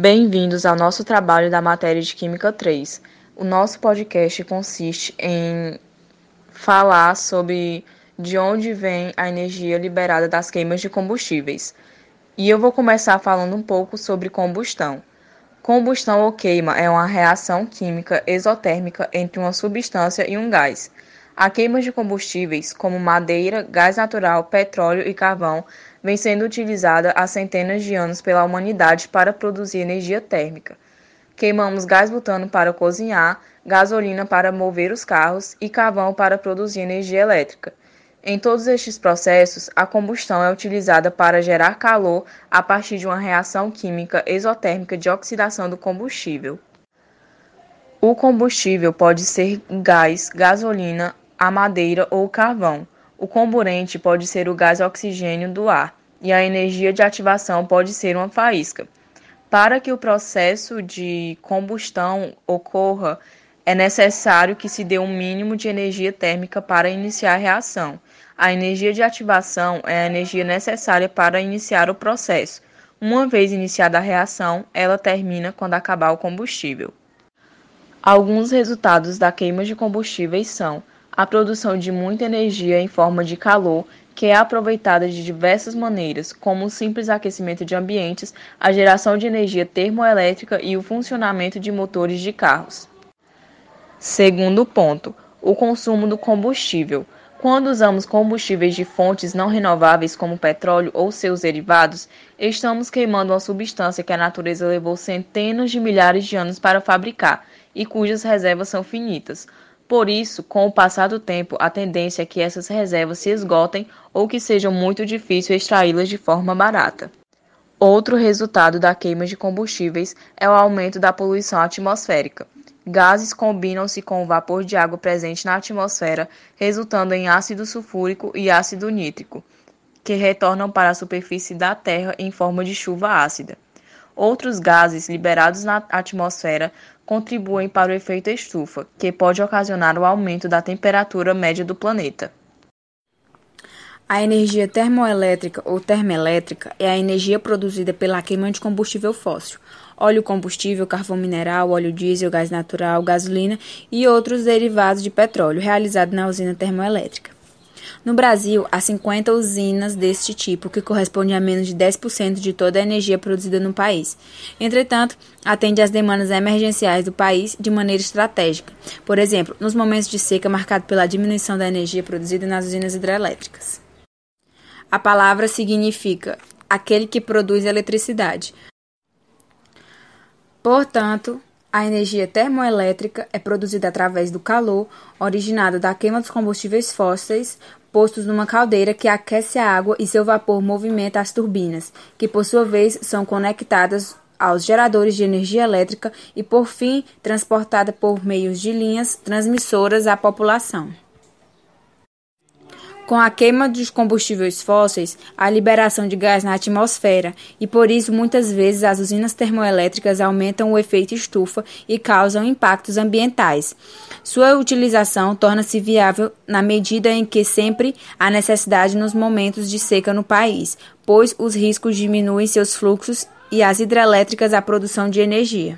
Bem-vindos ao nosso trabalho da matéria de Química 3. O nosso podcast consiste em falar sobre de onde vem a energia liberada das queimas de combustíveis. E eu vou começar falando um pouco sobre combustão. Combustão ou queima é uma reação química exotérmica entre uma substância e um gás. A queima de combustíveis, como madeira, gás natural, petróleo e carvão, vem sendo utilizada há centenas de anos pela humanidade para produzir energia térmica. Queimamos gás butano para cozinhar, gasolina para mover os carros e carvão para produzir energia elétrica. Em todos estes processos, a combustão é utilizada para gerar calor a partir de uma reação química exotérmica de oxidação do combustível. O combustível pode ser gás, gasolina, a madeira ou carvão. O comburente pode ser o gás oxigênio do ar e a energia de ativação pode ser uma faísca. Para que o processo de combustão ocorra, é necessário que se dê um mínimo de energia térmica para iniciar a reação. A energia de ativação é a energia necessária para iniciar o processo. Uma vez iniciada a reação, ela termina quando acabar o combustível. Alguns resultados da queima de combustíveis são a produção de muita energia em forma de calor, que é aproveitada de diversas maneiras, como o simples aquecimento de ambientes, a geração de energia termoelétrica e o funcionamento de motores de carros. Segundo ponto, o consumo do combustível. Quando usamos combustíveis de fontes não renováveis como petróleo ou seus derivados, estamos queimando uma substância que a natureza levou centenas de milhares de anos para fabricar e cujas reservas são finitas. Por isso, com o passar do tempo, a tendência é que essas reservas se esgotem ou que seja muito difícil extraí-las de forma barata. Outro resultado da queima de combustíveis é o aumento da poluição atmosférica. Gases combinam-se com o vapor de água presente na atmosfera, resultando em ácido sulfúrico e ácido nítrico, que retornam para a superfície da Terra em forma de chuva ácida. Outros gases liberados na atmosfera contribuem para o efeito estufa, que pode ocasionar o aumento da temperatura média do planeta. A energia termoelétrica ou termoelétrica é a energia produzida pela queima de combustível fóssil, óleo combustível, carvão mineral, óleo diesel, gás natural, gasolina e outros derivados de petróleo, realizado na usina termoelétrica. No Brasil, há 50 usinas deste tipo, que corresponde a menos de 10% de toda a energia produzida no país. Entretanto, atende às demandas emergenciais do país de maneira estratégica. Por exemplo, nos momentos de seca marcado pela diminuição da energia produzida nas usinas hidrelétricas. A palavra significa aquele que produz eletricidade. Portanto, a energia termoelétrica é produzida através do calor originado da queima dos combustíveis fósseis postos numa caldeira que aquece a água e seu vapor movimenta as turbinas, que por sua vez são conectadas aos geradores de energia elétrica e, por fim, transportada por meios de linhas transmissoras à população. Com a queima dos combustíveis fósseis, há liberação de gás na atmosfera e por isso muitas vezes as usinas termoelétricas aumentam o efeito estufa e causam impactos ambientais. Sua utilização torna-se viável na medida em que sempre há necessidade nos momentos de seca no país, pois os riscos diminuem seus fluxos e as hidrelétricas a produção de energia.